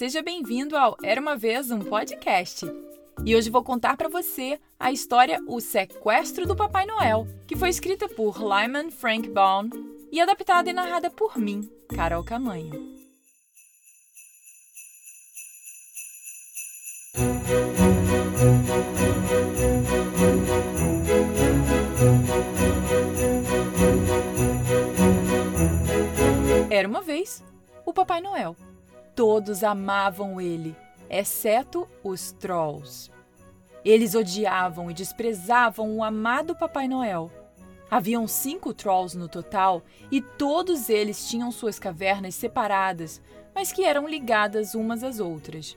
seja bem-vindo ao Era uma vez um podcast. E hoje vou contar para você a história O Sequestro do Papai Noel, que foi escrita por Lyman Frank Baum e adaptada e narrada por mim, Carol Camanho. Era uma vez o Papai Noel. Todos amavam ele, exceto os Trolls. Eles odiavam e desprezavam o amado Papai Noel. Haviam cinco Trolls no total e todos eles tinham suas cavernas separadas, mas que eram ligadas umas às outras.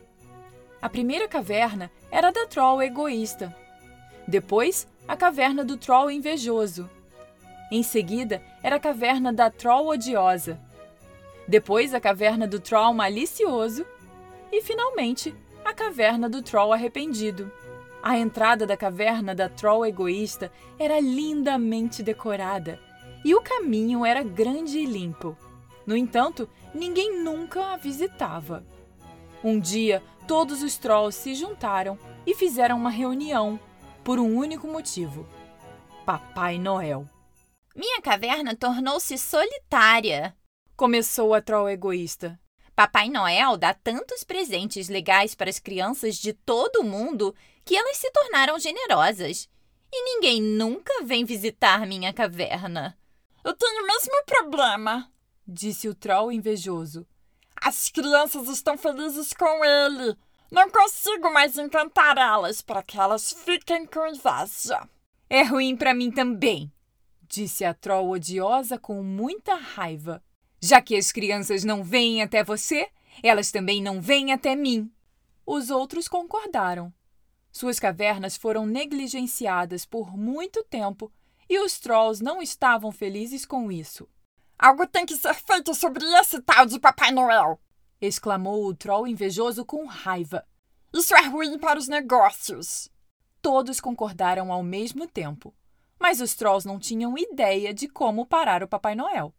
A primeira caverna era da Troll egoísta. Depois, a caverna do Troll invejoso. Em seguida, era a caverna da Troll odiosa depois a caverna do Troll malicioso e, finalmente, a caverna do Troll arrependido. A entrada da caverna da Troll egoísta era lindamente decorada e o caminho era grande e limpo. No entanto, ninguém nunca a visitava. Um dia, todos os Trolls se juntaram e fizeram uma reunião por um único motivo: Papai Noel. Minha caverna tornou-se solitária, Começou a troll egoísta. Papai Noel dá tantos presentes legais para as crianças de todo o mundo que elas se tornaram generosas. E ninguém nunca vem visitar minha caverna. Eu tenho o mesmo problema, disse o troll invejoso. As crianças estão felizes com ele. Não consigo mais encantar elas para que elas fiquem com inveja. É ruim para mim também, disse a troll odiosa com muita raiva. Já que as crianças não vêm até você, elas também não vêm até mim. Os outros concordaram. Suas cavernas foram negligenciadas por muito tempo e os trolls não estavam felizes com isso. Algo tem que ser feito sobre esse tal de Papai Noel! exclamou o troll invejoso com raiva. Isso é ruim para os negócios! Todos concordaram ao mesmo tempo, mas os trolls não tinham ideia de como parar o Papai Noel.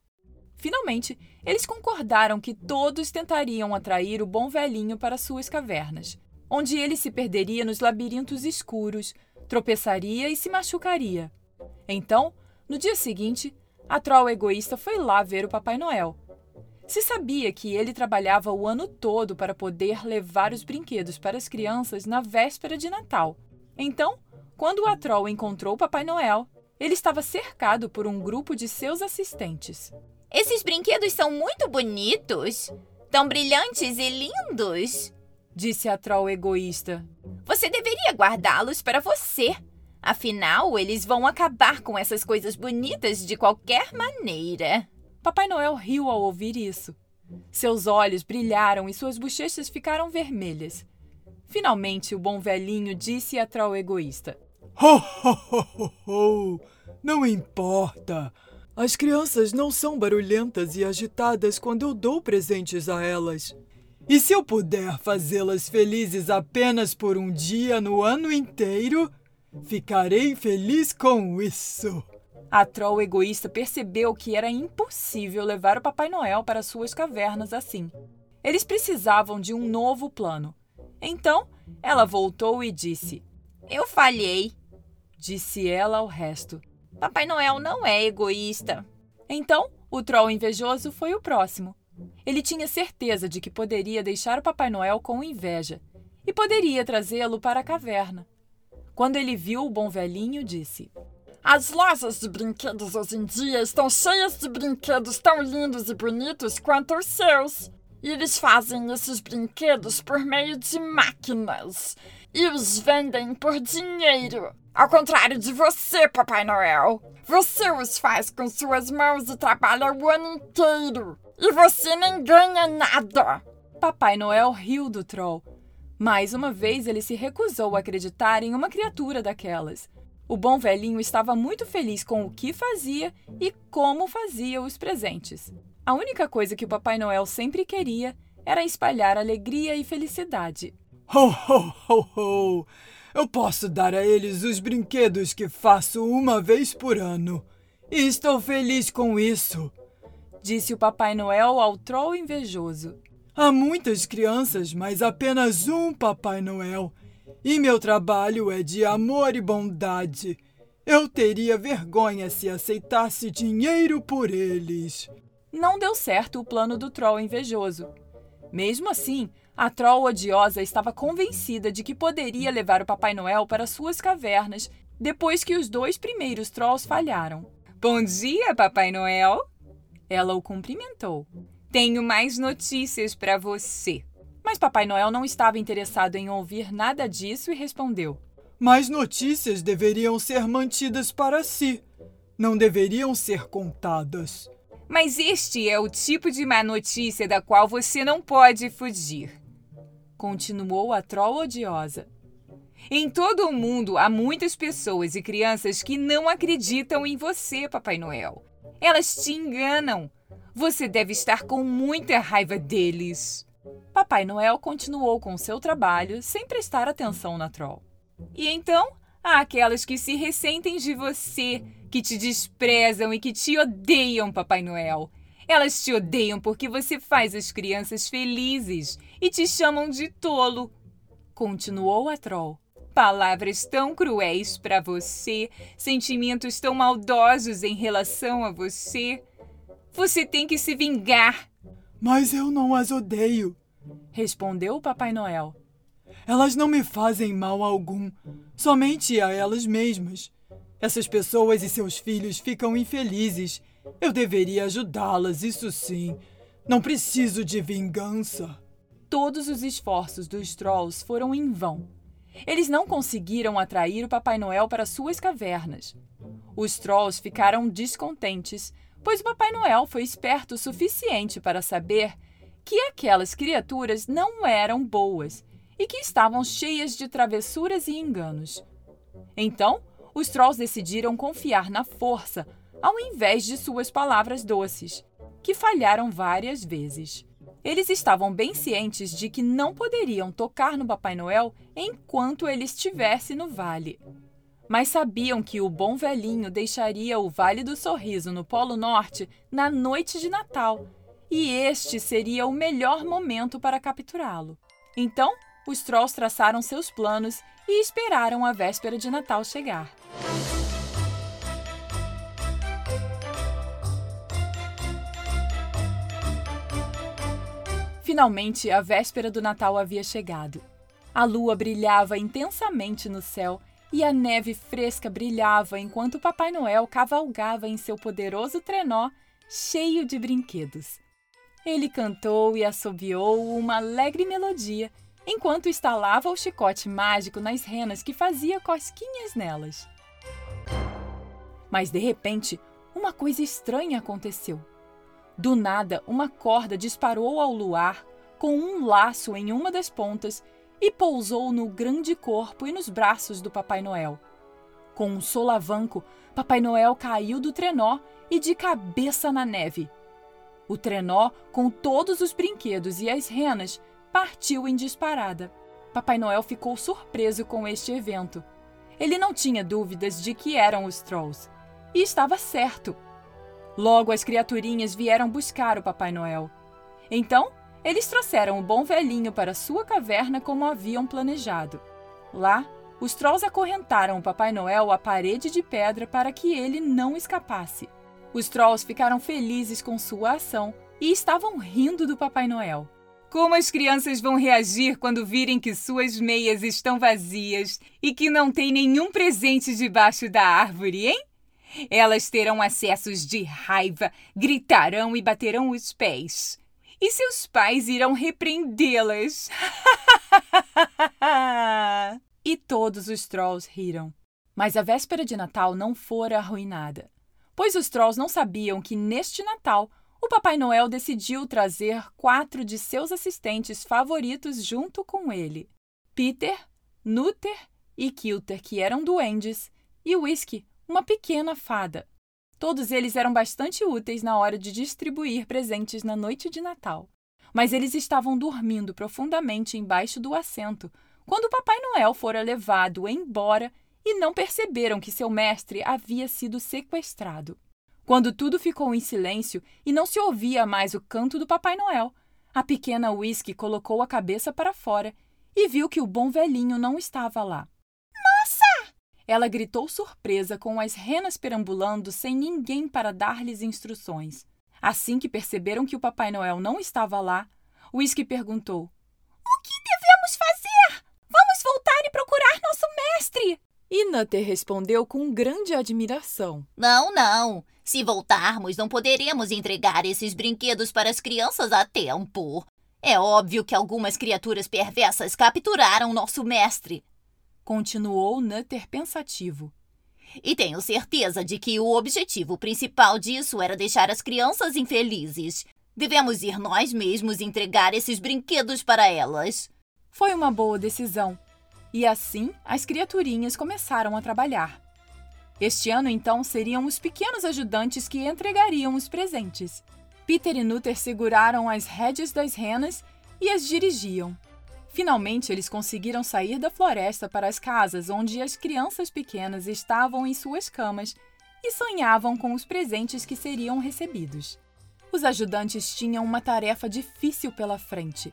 Finalmente, eles concordaram que todos tentariam atrair o bom velhinho para suas cavernas, onde ele se perderia nos labirintos escuros, tropeçaria e se machucaria. Então, no dia seguinte, a troll egoísta foi lá ver o Papai Noel. Se sabia que ele trabalhava o ano todo para poder levar os brinquedos para as crianças na véspera de Natal. Então, quando a troll encontrou o Papai Noel, ele estava cercado por um grupo de seus assistentes. Esses brinquedos são muito bonitos, tão brilhantes e lindos, disse a troll egoísta. Você deveria guardá-los para você. Afinal, eles vão acabar com essas coisas bonitas de qualquer maneira. Papai Noel riu ao ouvir isso. Seus olhos brilharam e suas bochechas ficaram vermelhas. Finalmente, o bom velhinho disse à troll egoísta: Ho, ho, ho, ho, ho! Não importa. As crianças não são barulhentas e agitadas quando eu dou presentes a elas. E se eu puder fazê-las felizes apenas por um dia no ano inteiro, ficarei feliz com isso. A troll egoísta percebeu que era impossível levar o Papai Noel para suas cavernas assim. Eles precisavam de um novo plano. Então, ela voltou e disse: Eu falhei, disse ela ao resto. Papai Noel não é egoísta. Então, o troll invejoso foi o próximo. Ele tinha certeza de que poderia deixar o Papai Noel com inveja e poderia trazê-lo para a caverna. Quando ele viu o bom velhinho, disse: As lojas de brinquedos hoje em dia estão cheias de brinquedos tão lindos e bonitos quanto os seus. E eles fazem esses brinquedos por meio de máquinas e os vendem por dinheiro. Ao contrário de você, Papai Noel. Você os faz com suas mãos e trabalha o ano inteiro. E você nem ganha nada. Papai Noel riu do troll. Mais uma vez ele se recusou a acreditar em uma criatura daquelas. O bom velhinho estava muito feliz com o que fazia e como fazia os presentes. A única coisa que o Papai Noel sempre queria era espalhar alegria e felicidade. Ho, ho, ho, ho! Eu posso dar a eles os brinquedos que faço uma vez por ano. E estou feliz com isso, disse o Papai Noel ao troll invejoso. Há muitas crianças, mas apenas um Papai Noel. E meu trabalho é de amor e bondade. Eu teria vergonha se aceitasse dinheiro por eles. Não deu certo o plano do troll invejoso. Mesmo assim, a troll odiosa estava convencida de que poderia levar o Papai Noel para suas cavernas depois que os dois primeiros trolls falharam. Bom dia, Papai Noel! Ela o cumprimentou. Tenho mais notícias para você. Mas Papai Noel não estava interessado em ouvir nada disso e respondeu: Mas notícias deveriam ser mantidas para si. Não deveriam ser contadas. Mas este é o tipo de má notícia da qual você não pode fugir. Continuou a troll odiosa. Em todo o mundo há muitas pessoas e crianças que não acreditam em você, Papai Noel. Elas te enganam. Você deve estar com muita raiva deles. Papai Noel continuou com seu trabalho sem prestar atenção na troll. E então, há aquelas que se ressentem de você, que te desprezam e que te odeiam, Papai Noel. Elas te odeiam porque você faz as crianças felizes e te chamam de tolo. Continuou a troll. Palavras tão cruéis para você, sentimentos tão maldosos em relação a você. Você tem que se vingar. Mas eu não as odeio, respondeu o Papai Noel. Elas não me fazem mal algum, somente a elas mesmas. Essas pessoas e seus filhos ficam infelizes. Eu deveria ajudá-las, isso sim. Não preciso de vingança. Todos os esforços dos Trolls foram em vão. Eles não conseguiram atrair o Papai Noel para suas cavernas. Os Trolls ficaram descontentes, pois o Papai Noel foi esperto o suficiente para saber que aquelas criaturas não eram boas e que estavam cheias de travessuras e enganos. Então, os Trolls decidiram confiar na força ao invés de suas palavras doces, que falharam várias vezes. Eles estavam bem cientes de que não poderiam tocar no Papai Noel enquanto ele estivesse no vale. Mas sabiam que o bom velhinho deixaria o Vale do Sorriso no Polo Norte na noite de Natal, e este seria o melhor momento para capturá-lo. Então, os Trolls traçaram seus planos e esperaram a véspera de Natal chegar. Finalmente, a véspera do Natal havia chegado. A lua brilhava intensamente no céu e a neve fresca brilhava enquanto Papai Noel cavalgava em seu poderoso trenó cheio de brinquedos. Ele cantou e assobiou uma alegre melodia enquanto estalava o chicote mágico nas renas que fazia cosquinhas nelas. Mas de repente, uma coisa estranha aconteceu. Do nada, uma corda disparou ao luar com um laço em uma das pontas e pousou no grande corpo e nos braços do Papai Noel. Com um solavanco, Papai Noel caiu do trenó e de cabeça na neve. O trenó, com todos os brinquedos e as renas, partiu em disparada. Papai Noel ficou surpreso com este evento. Ele não tinha dúvidas de que eram os Trolls. E estava certo. Logo as criaturinhas vieram buscar o Papai Noel. Então, eles trouxeram o bom velhinho para sua caverna como haviam planejado. Lá, os Trolls acorrentaram o Papai Noel à parede de pedra para que ele não escapasse. Os Trolls ficaram felizes com sua ação e estavam rindo do Papai Noel. Como as crianças vão reagir quando virem que suas meias estão vazias e que não tem nenhum presente debaixo da árvore, hein? Elas terão acessos de raiva, gritarão e baterão os pés. E seus pais irão repreendê-las. e todos os trolls riram. Mas a véspera de Natal não fora arruinada, pois os trolls não sabiam que neste Natal o Papai Noel decidiu trazer quatro de seus assistentes favoritos junto com ele: Peter, Nutter e Kilter, que eram duendes, e Whisky, uma pequena fada. Todos eles eram bastante úteis na hora de distribuir presentes na noite de Natal. Mas eles estavam dormindo profundamente embaixo do assento quando o Papai Noel fora levado embora e não perceberam que seu mestre havia sido sequestrado. Quando tudo ficou em silêncio e não se ouvia mais o canto do Papai Noel, A pequena Whisky colocou a cabeça para fora e viu que o bom velhinho não estava lá. Nossa! Ela gritou surpresa com as renas perambulando sem ninguém para dar-lhes instruções. Assim que perceberam que o Papai Noel não estava lá, Whisky perguntou: O que devemos fazer? Vamos voltar e procurar nosso mestre! Nutter respondeu com grande admiração: Não, não. Se voltarmos, não poderemos entregar esses brinquedos para as crianças a tempo. É óbvio que algumas criaturas perversas capturaram nosso mestre. Continuou Nutter pensativo. E tenho certeza de que o objetivo principal disso era deixar as crianças infelizes. Devemos ir nós mesmos entregar esses brinquedos para elas. Foi uma boa decisão. E assim as criaturinhas começaram a trabalhar. Este ano, então, seriam os pequenos ajudantes que entregariam os presentes. Peter e Nutter seguraram as rédeas das renas e as dirigiam. Finalmente, eles conseguiram sair da floresta para as casas onde as crianças pequenas estavam em suas camas e sonhavam com os presentes que seriam recebidos. Os ajudantes tinham uma tarefa difícil pela frente.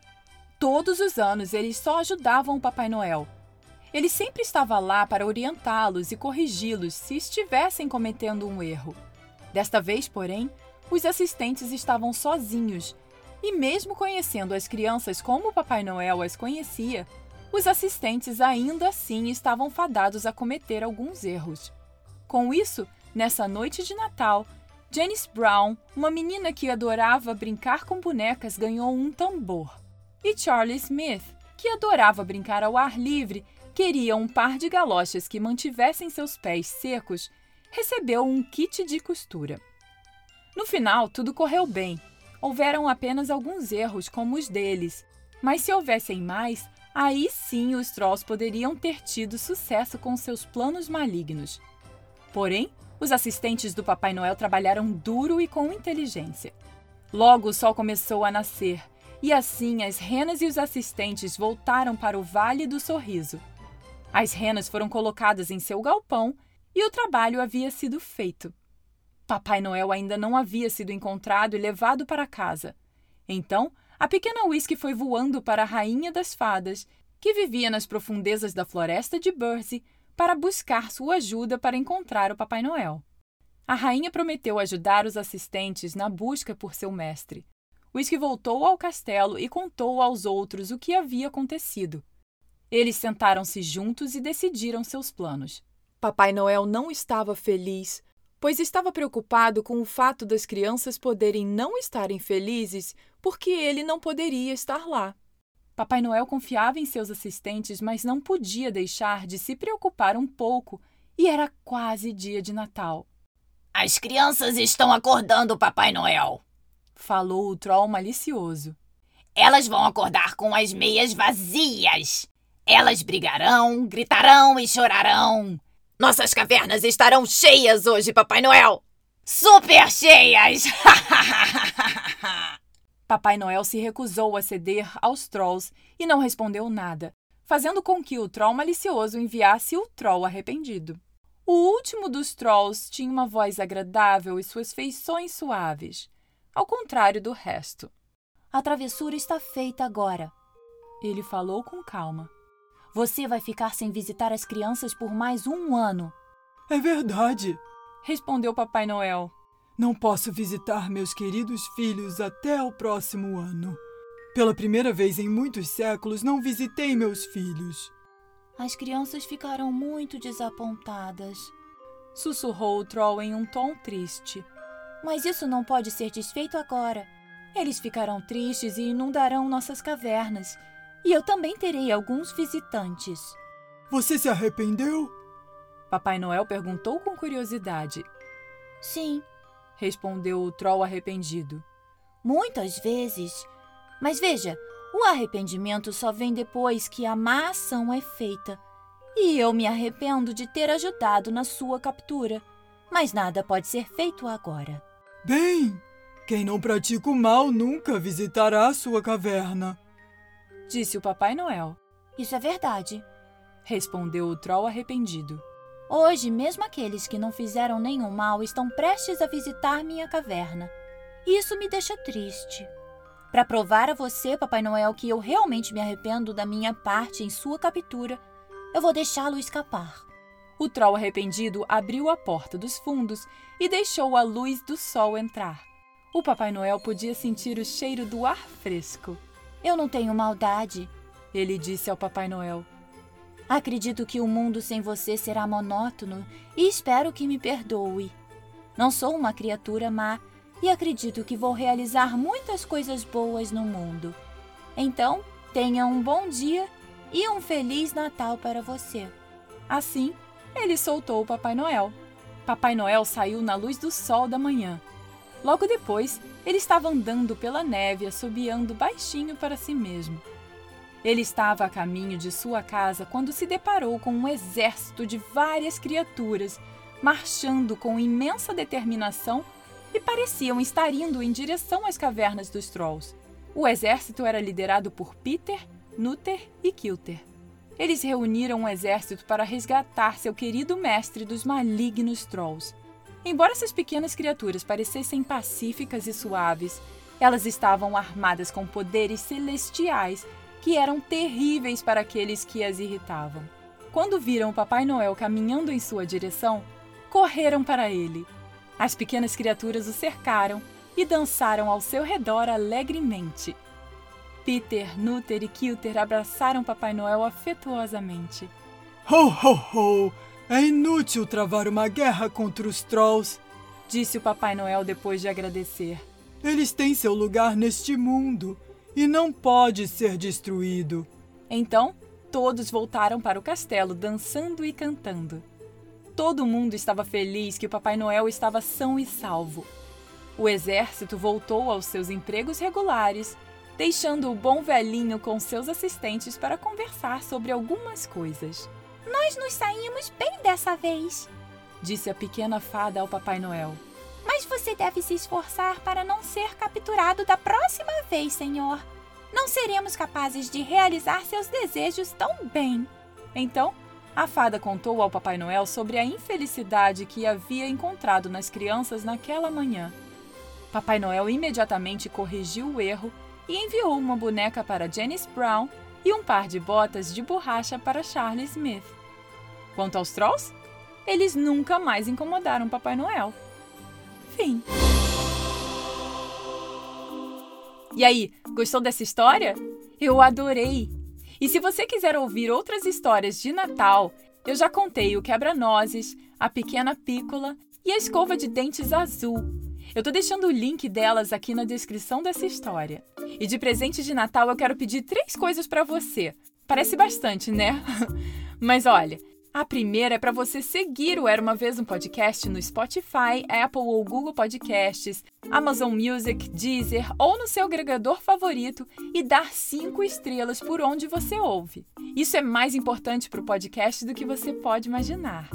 Todos os anos eles só ajudavam o Papai Noel, ele sempre estava lá para orientá-los e corrigi-los se estivessem cometendo um erro. Desta vez, porém, os assistentes estavam sozinhos, e mesmo conhecendo as crianças como Papai Noel as conhecia, os assistentes ainda assim estavam fadados a cometer alguns erros. Com isso, nessa noite de Natal, Janice Brown, uma menina que adorava brincar com bonecas, ganhou um tambor. E Charlie Smith, que adorava brincar ao ar livre, queria um par de galochas que mantivessem seus pés secos, recebeu um kit de costura. No final, tudo correu bem. Houveram apenas alguns erros, como os deles, mas se houvessem mais, aí sim os Trolls poderiam ter tido sucesso com seus planos malignos. Porém, os assistentes do Papai Noel trabalharam duro e com inteligência. Logo o sol começou a nascer, e assim as renas e os assistentes voltaram para o Vale do Sorriso. As renas foram colocadas em seu galpão e o trabalho havia sido feito. Papai Noel ainda não havia sido encontrado e levado para casa. Então, a pequena Whisky foi voando para a rainha das fadas, que vivia nas profundezas da floresta de Bursey, para buscar sua ajuda para encontrar o Papai Noel. A rainha prometeu ajudar os assistentes na busca por seu mestre. Whisky voltou ao castelo e contou aos outros o que havia acontecido. Eles sentaram-se juntos e decidiram seus planos. Papai Noel não estava feliz, pois estava preocupado com o fato das crianças poderem não estarem felizes porque ele não poderia estar lá. Papai Noel confiava em seus assistentes, mas não podia deixar de se preocupar um pouco, e era quase dia de Natal. As crianças estão acordando, Papai Noel, falou o troll malicioso. Elas vão acordar com as meias vazias. Elas brigarão, gritarão e chorarão. Nossas cavernas estarão cheias hoje, Papai Noel! Super cheias! Papai Noel se recusou a ceder aos trolls e não respondeu nada, fazendo com que o troll malicioso enviasse o troll arrependido. O último dos trolls tinha uma voz agradável e suas feições suaves, ao contrário do resto. A travessura está feita agora. Ele falou com calma. Você vai ficar sem visitar as crianças por mais um ano. É verdade, respondeu Papai Noel. Não posso visitar meus queridos filhos até o próximo ano. Pela primeira vez em muitos séculos, não visitei meus filhos. As crianças ficarão muito desapontadas, sussurrou o Troll em um tom triste. Mas isso não pode ser desfeito agora. Eles ficarão tristes e inundarão nossas cavernas. E eu também terei alguns visitantes. Você se arrependeu? Papai Noel perguntou com curiosidade. Sim, respondeu o troll arrependido. Muitas vezes. Mas veja, o arrependimento só vem depois que a má ação é feita. E eu me arrependo de ter ajudado na sua captura. Mas nada pode ser feito agora. Bem, quem não pratica o mal nunca visitará a sua caverna disse o Papai Noel. Isso é verdade, respondeu o Troll arrependido. Hoje, mesmo aqueles que não fizeram nenhum mal estão prestes a visitar minha caverna. Isso me deixa triste. Para provar a você, Papai Noel, que eu realmente me arrependo da minha parte em sua captura, eu vou deixá-lo escapar. O troll arrependido abriu a porta dos fundos e deixou a luz do sol entrar. O Papai Noel podia sentir o cheiro do ar fresco. Eu não tenho maldade, ele disse ao Papai Noel. Acredito que o mundo sem você será monótono e espero que me perdoe. Não sou uma criatura má e acredito que vou realizar muitas coisas boas no mundo. Então, tenha um bom dia e um feliz Natal para você. Assim, ele soltou o Papai Noel. Papai Noel saiu na luz do sol da manhã. Logo depois, ele estava andando pela neve, assobiando baixinho para si mesmo. Ele estava a caminho de sua casa quando se deparou com um exército de várias criaturas, marchando com imensa determinação e pareciam estar indo em direção às cavernas dos Trolls. O exército era liderado por Peter, Nutter e Kilter. Eles reuniram um exército para resgatar seu querido mestre dos malignos Trolls. Embora essas pequenas criaturas parecessem pacíficas e suaves, elas estavam armadas com poderes celestiais que eram terríveis para aqueles que as irritavam. Quando viram o Papai Noel caminhando em sua direção, correram para ele as pequenas criaturas o cercaram e dançaram ao seu redor alegremente. Peter, Nutter e Kilter abraçaram Papai Noel afetuosamente. Ho, ho, ho! É inútil travar uma guerra contra os Trolls, disse o Papai Noel depois de agradecer. Eles têm seu lugar neste mundo e não pode ser destruído. Então, todos voltaram para o castelo dançando e cantando. Todo mundo estava feliz que o Papai Noel estava são e salvo. O exército voltou aos seus empregos regulares, deixando o bom velhinho com seus assistentes para conversar sobre algumas coisas. Nós nos saímos bem dessa vez, disse a pequena fada ao Papai Noel. Mas você deve se esforçar para não ser capturado da próxima vez, senhor. Não seremos capazes de realizar seus desejos tão bem. Então, a fada contou ao Papai Noel sobre a infelicidade que havia encontrado nas crianças naquela manhã. Papai Noel imediatamente corrigiu o erro e enviou uma boneca para Janice Brown e um par de botas de borracha para Charlie Smith. Quanto aos Trolls, eles nunca mais incomodaram Papai Noel. Fim. E aí, gostou dessa história? Eu adorei! E se você quiser ouvir outras histórias de Natal, eu já contei o quebra-nozes, a pequena pícola e a escova de dentes azul. Eu tô deixando o link delas aqui na descrição dessa história. E de presente de Natal eu quero pedir três coisas para você. Parece bastante, né? Mas olha, a primeira é para você seguir o Era uma Vez um Podcast no Spotify, Apple ou Google Podcasts, Amazon Music, Deezer ou no seu agregador favorito e dar cinco estrelas por onde você ouve. Isso é mais importante para o podcast do que você pode imaginar.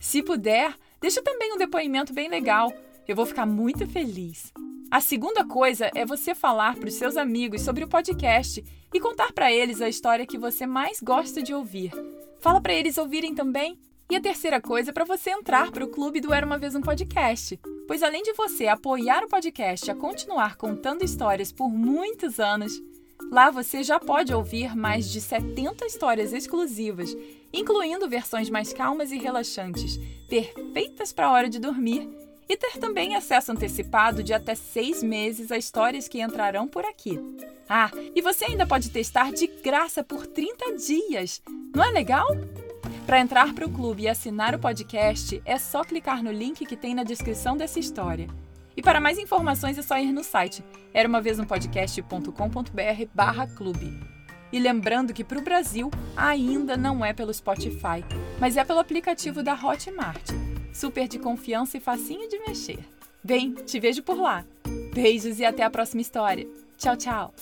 Se puder, deixa também um depoimento bem legal. Eu vou ficar muito feliz. A segunda coisa é você falar para os seus amigos sobre o podcast e contar para eles a história que você mais gosta de ouvir. Fala para eles ouvirem também. E a terceira coisa é para você entrar para o clube do Era uma vez um podcast, pois além de você apoiar o podcast a continuar contando histórias por muitos anos, lá você já pode ouvir mais de 70 histórias exclusivas, incluindo versões mais calmas e relaxantes, perfeitas para a hora de dormir, e ter também acesso antecipado de até seis meses a histórias que entrarão por aqui. Ah, e você ainda pode testar de graça por 30 dias. Não é legal? Para entrar para o clube e assinar o podcast, é só clicar no link que tem na descrição dessa história. E para mais informações é só ir no site era uma vez um podcast.com.br barra clube. E lembrando que para o Brasil ainda não é pelo Spotify, mas é pelo aplicativo da Hotmart. Super de confiança e facinho de mexer. Bem, te vejo por lá. Beijos e até a próxima história. Tchau, tchau!